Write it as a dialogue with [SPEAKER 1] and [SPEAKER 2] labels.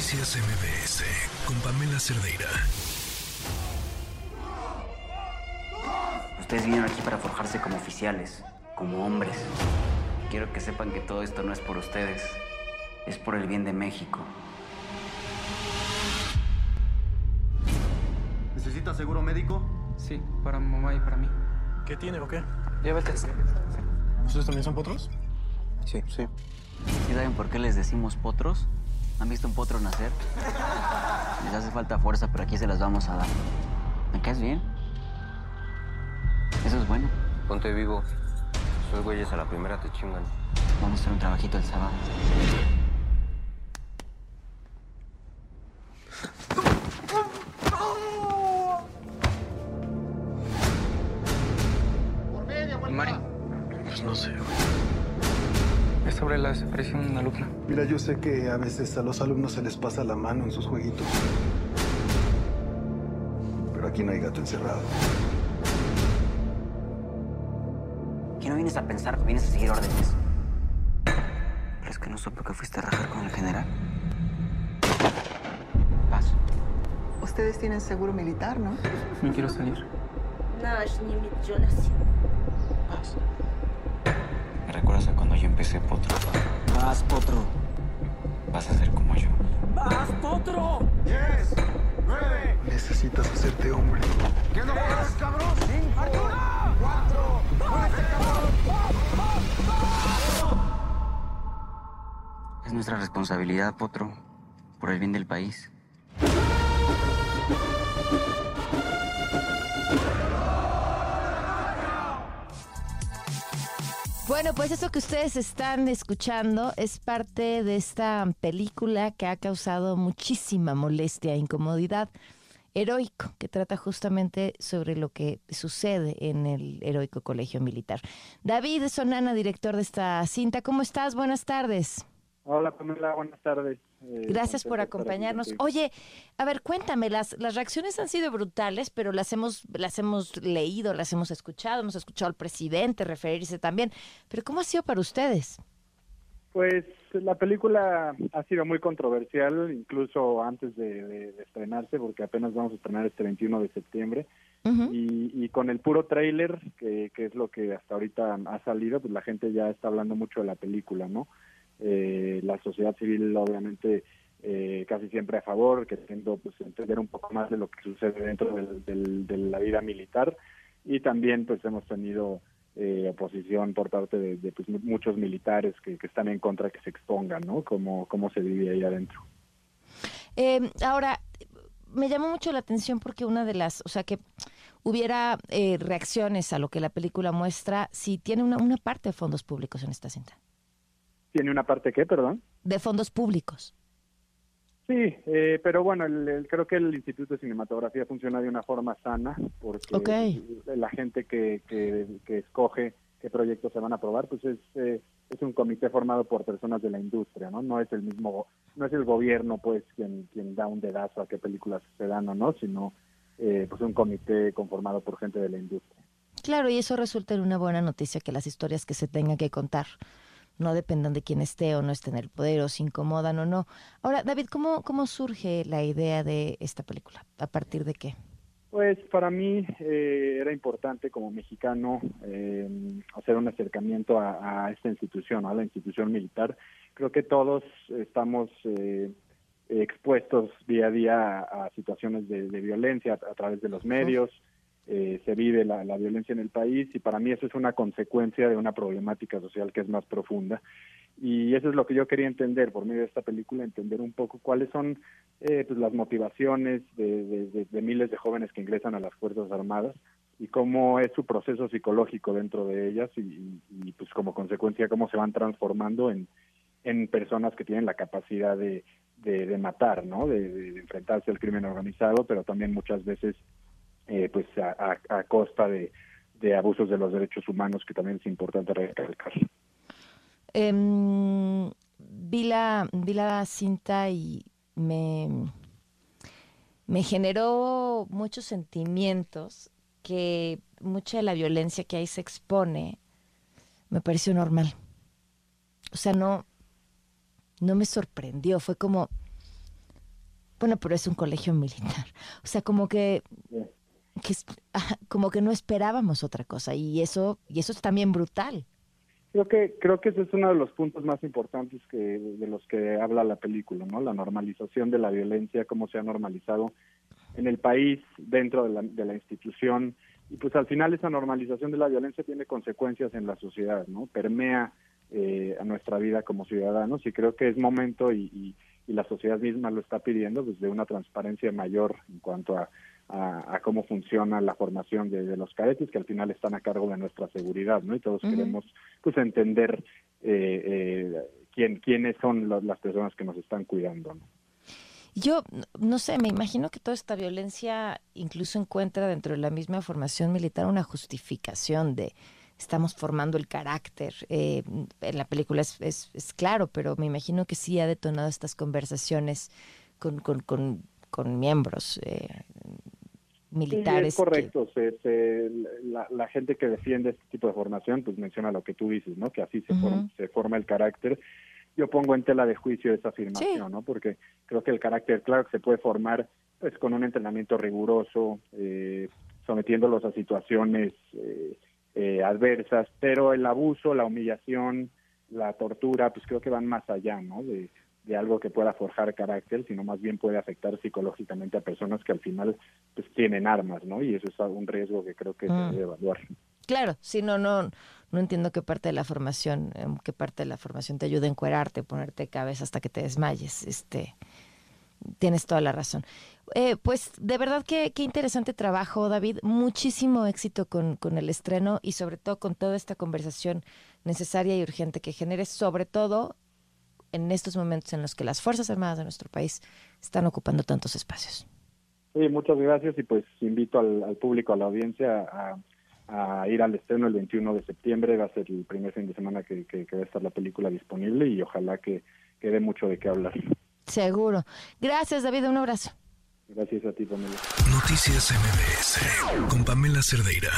[SPEAKER 1] Noticias MBS con Pamela Cerdeira.
[SPEAKER 2] Ustedes vinieron aquí para forjarse como oficiales, como hombres. Quiero que sepan que todo esto no es por ustedes, es por el bien de México.
[SPEAKER 3] ¿Necesita seguro médico?
[SPEAKER 4] Sí, para mamá y para mí.
[SPEAKER 5] ¿Qué tiene o qué?
[SPEAKER 4] Diabetes.
[SPEAKER 5] ¿Ustedes también son potros?
[SPEAKER 3] Sí, sí.
[SPEAKER 2] ¿Sí saben por qué les decimos potros? ¿Han visto un potro nacer? Les hace falta fuerza, pero aquí se las vamos a dar. ¿Me caes bien? Eso es bueno.
[SPEAKER 3] Ponte vivo. Esos güeyes a la primera te chingan.
[SPEAKER 2] Vamos a hacer un trabajito el sábado.
[SPEAKER 4] ¿Y Mari?
[SPEAKER 5] Pues no sé, güey
[SPEAKER 4] Es sobre la desaparición de una alumna.
[SPEAKER 6] Mira, yo sé que a veces a los alumnos se les pasa la mano en sus jueguitos. Pero aquí no hay gato encerrado.
[SPEAKER 2] ¿Qué no vienes a pensar? ¿Vienes a seguir órdenes? ¿Pero es que no supo que fuiste a rajar con el general? Paso.
[SPEAKER 7] Ustedes tienen seguro militar, ¿no?
[SPEAKER 4] No quiero salir.
[SPEAKER 8] Наш не Джонас.
[SPEAKER 2] Vas. ¿Me recuerdas a cuando yo empecé, Potro? Vas, Potro. Vas a ser como yo.
[SPEAKER 6] Necesitas hacerte hombre.
[SPEAKER 2] Es nuestra responsabilidad, Potro. Por el bien del país.
[SPEAKER 9] Bueno, pues eso que ustedes están escuchando es parte de esta película que ha causado muchísima molestia e incomodidad. Heroico, que trata justamente sobre lo que sucede en el heroico colegio militar. David Sonana, director de esta cinta, ¿cómo estás? Buenas tardes.
[SPEAKER 10] Hola Pamela, buenas tardes. Eh,
[SPEAKER 9] Gracias por acompañarnos. Oye, a ver, cuéntame, las, las reacciones han sido brutales, pero las hemos, las hemos leído, las hemos escuchado, hemos escuchado al presidente referirse también. Pero ¿cómo ha sido para ustedes?
[SPEAKER 10] Pues la película ha sido muy controversial, incluso antes de, de- de estrenarse, porque apenas vamos a estrenar este 21 de septiembre. Y con el puro tráiler, que, que es lo que hasta ahorita ha salido, pues la gente ya está hablando mucho de la película, ¿no? Eh, la sociedad civil, obviamente, eh, casi siempre a favor, queriendo pues, entender un poco más de lo que sucede dentro del- de la vida militar. Y también, pues, hemos tenido eh, oposición por parte de, pues, mu- muchos militares que, que están en contra de que se expongan, ¿no? Cómo, cómo se vive ahí adentro.
[SPEAKER 9] Eh, ahora, me llamó mucho la atención porque una de las, o sea, que hubiera eh, reacciones a lo que la película muestra, si tiene una, una parte de fondos públicos en esta cinta.
[SPEAKER 10] ¿Tiene una parte qué, perdón?
[SPEAKER 9] De fondos públicos.
[SPEAKER 10] Sí, eh, pero bueno, el- el- creo que el Instituto de Cinematografía funciona de una forma sana porque la gente que, que, que escoge qué proyectos se van a aprobar, pues es, eh, es un comité formado por personas de la industria, ¿no? No es el mismo, no es el gobierno, pues, quien, quien da un dedazo a qué películas se dan o no, sino eh, pues un comité conformado por gente de la industria.
[SPEAKER 9] Claro, y eso resulta en una buena noticia que las historias que se tengan que contar no dependan de quién esté o no esté en el poder o se incomodan o no. Ahora, David, ¿cómo, cómo surge la idea de esta película? ¿A partir de qué?
[SPEAKER 10] Pues para mí eh, era importante como mexicano eh, hacer un acercamiento a, a esta institución, a la institución militar. Creo que todos estamos eh, expuestos día a día a, a situaciones de, de violencia a, a través de los medios. Eh, se vive la, la violencia en el país y para mí eso es una consecuencia de una problemática social que es más profunda. Y eso es lo que yo quería entender por medio de esta película, entender un poco cuáles son eh, pues las motivaciones de, de- miles de jóvenes que ingresan a las Fuerzas Armadas y cómo es su proceso psicológico dentro de ellas y, pues como consecuencia cómo se van transformando en, en personas que tienen la capacidad de, de, de matar, ¿no? De enfrentarse al crimen organizado, pero también muchas veces eh, pues a, a- a costa de, de abusos de los derechos humanos que también es importante recalcar.
[SPEAKER 9] Em, vi, la, vi la cinta y me, me generó muchos sentimientos que mucha de la violencia que ahí se expone me pareció normal. O sea, no, no me sorprendió, fue como, Bueno, pero es un colegio militar. O sea, como que, que como que no esperábamos otra cosa y eso y eso es también brutal.
[SPEAKER 10] Creo que creo que ese es uno de los puntos más importantes que de los que habla la película, ¿no? La normalización de la violencia, cómo se ha normalizado en el país, dentro de la, de la institución y pues al final esa normalización de la violencia tiene consecuencias en la sociedad, ¿no? Permea eh, a nuestra vida como ciudadanos y creo que es momento y, y- y la sociedad misma lo está pidiendo desde una transparencia mayor en cuanto a, a, a cómo funciona la formación de, de los cadetes que al final están a cargo de nuestra seguridad, ¿no? Y todos queremos pues entender eh, eh, quién quiénes son lo- las personas que nos están cuidando, ¿no?
[SPEAKER 9] Yo no sé, me imagino que toda esta violencia incluso encuentra dentro de la misma formación militar una justificación de estamos formando el carácter. Eh, en la película es, es- es claro, pero me imagino que sí ha detonado estas conversaciones con, con, con, con miembros eh, militares.
[SPEAKER 10] Sí, es
[SPEAKER 9] que-
[SPEAKER 10] correcto. Se, se- la, la gente que defiende este tipo de formación, pues menciona lo que tú dices, ¿no? Que así se,
[SPEAKER 9] Ujú.
[SPEAKER 10] forma, se forma el carácter. Yo pongo en tela de juicio esa afirmación,
[SPEAKER 9] Sí.
[SPEAKER 10] ¿no? Porque creo que el carácter, claro, que se puede formar pues con un entrenamiento riguroso, eh, sometiéndolos a situaciones eh, eh, adversas, pero el abuso, la humillación, la tortura, pues creo que van más allá, ¿no? De, de algo que pueda forjar carácter, sino más bien puede afectar psicológicamente a personas que al final pues tienen armas, ¿no? Y eso es un riesgo que creo que
[SPEAKER 9] Mm.
[SPEAKER 10] se debe evaluar.
[SPEAKER 9] Claro, sí, no, no, no entiendo qué parte de la formación, em, qué parte de la formación te ayuda a encuerarte, ponerte cabeza hasta que te desmayes. Este, tienes toda la razón. Eh, pues de verdad que qué interesante trabajo, David. Muchísimo éxito con, con el estreno y sobre todo con toda esta conversación necesaria y urgente que genere, sobre todo en estos momentos en los que las Fuerzas Armadas de nuestro país están ocupando tantos espacios.
[SPEAKER 10] Sí, muchas gracias y pues invito al, público, a la audiencia a, a ir al estreno el 21 de septiembre. Va a ser el primer fin de semana que, que- que va a estar la película disponible y ojalá que, que dé mucho de qué hablar.
[SPEAKER 9] Seguro. Gracias, David. Un abrazo.
[SPEAKER 10] Gracias a ti, Pamela.
[SPEAKER 1] Noticias MBS con Pamela Cerdeira.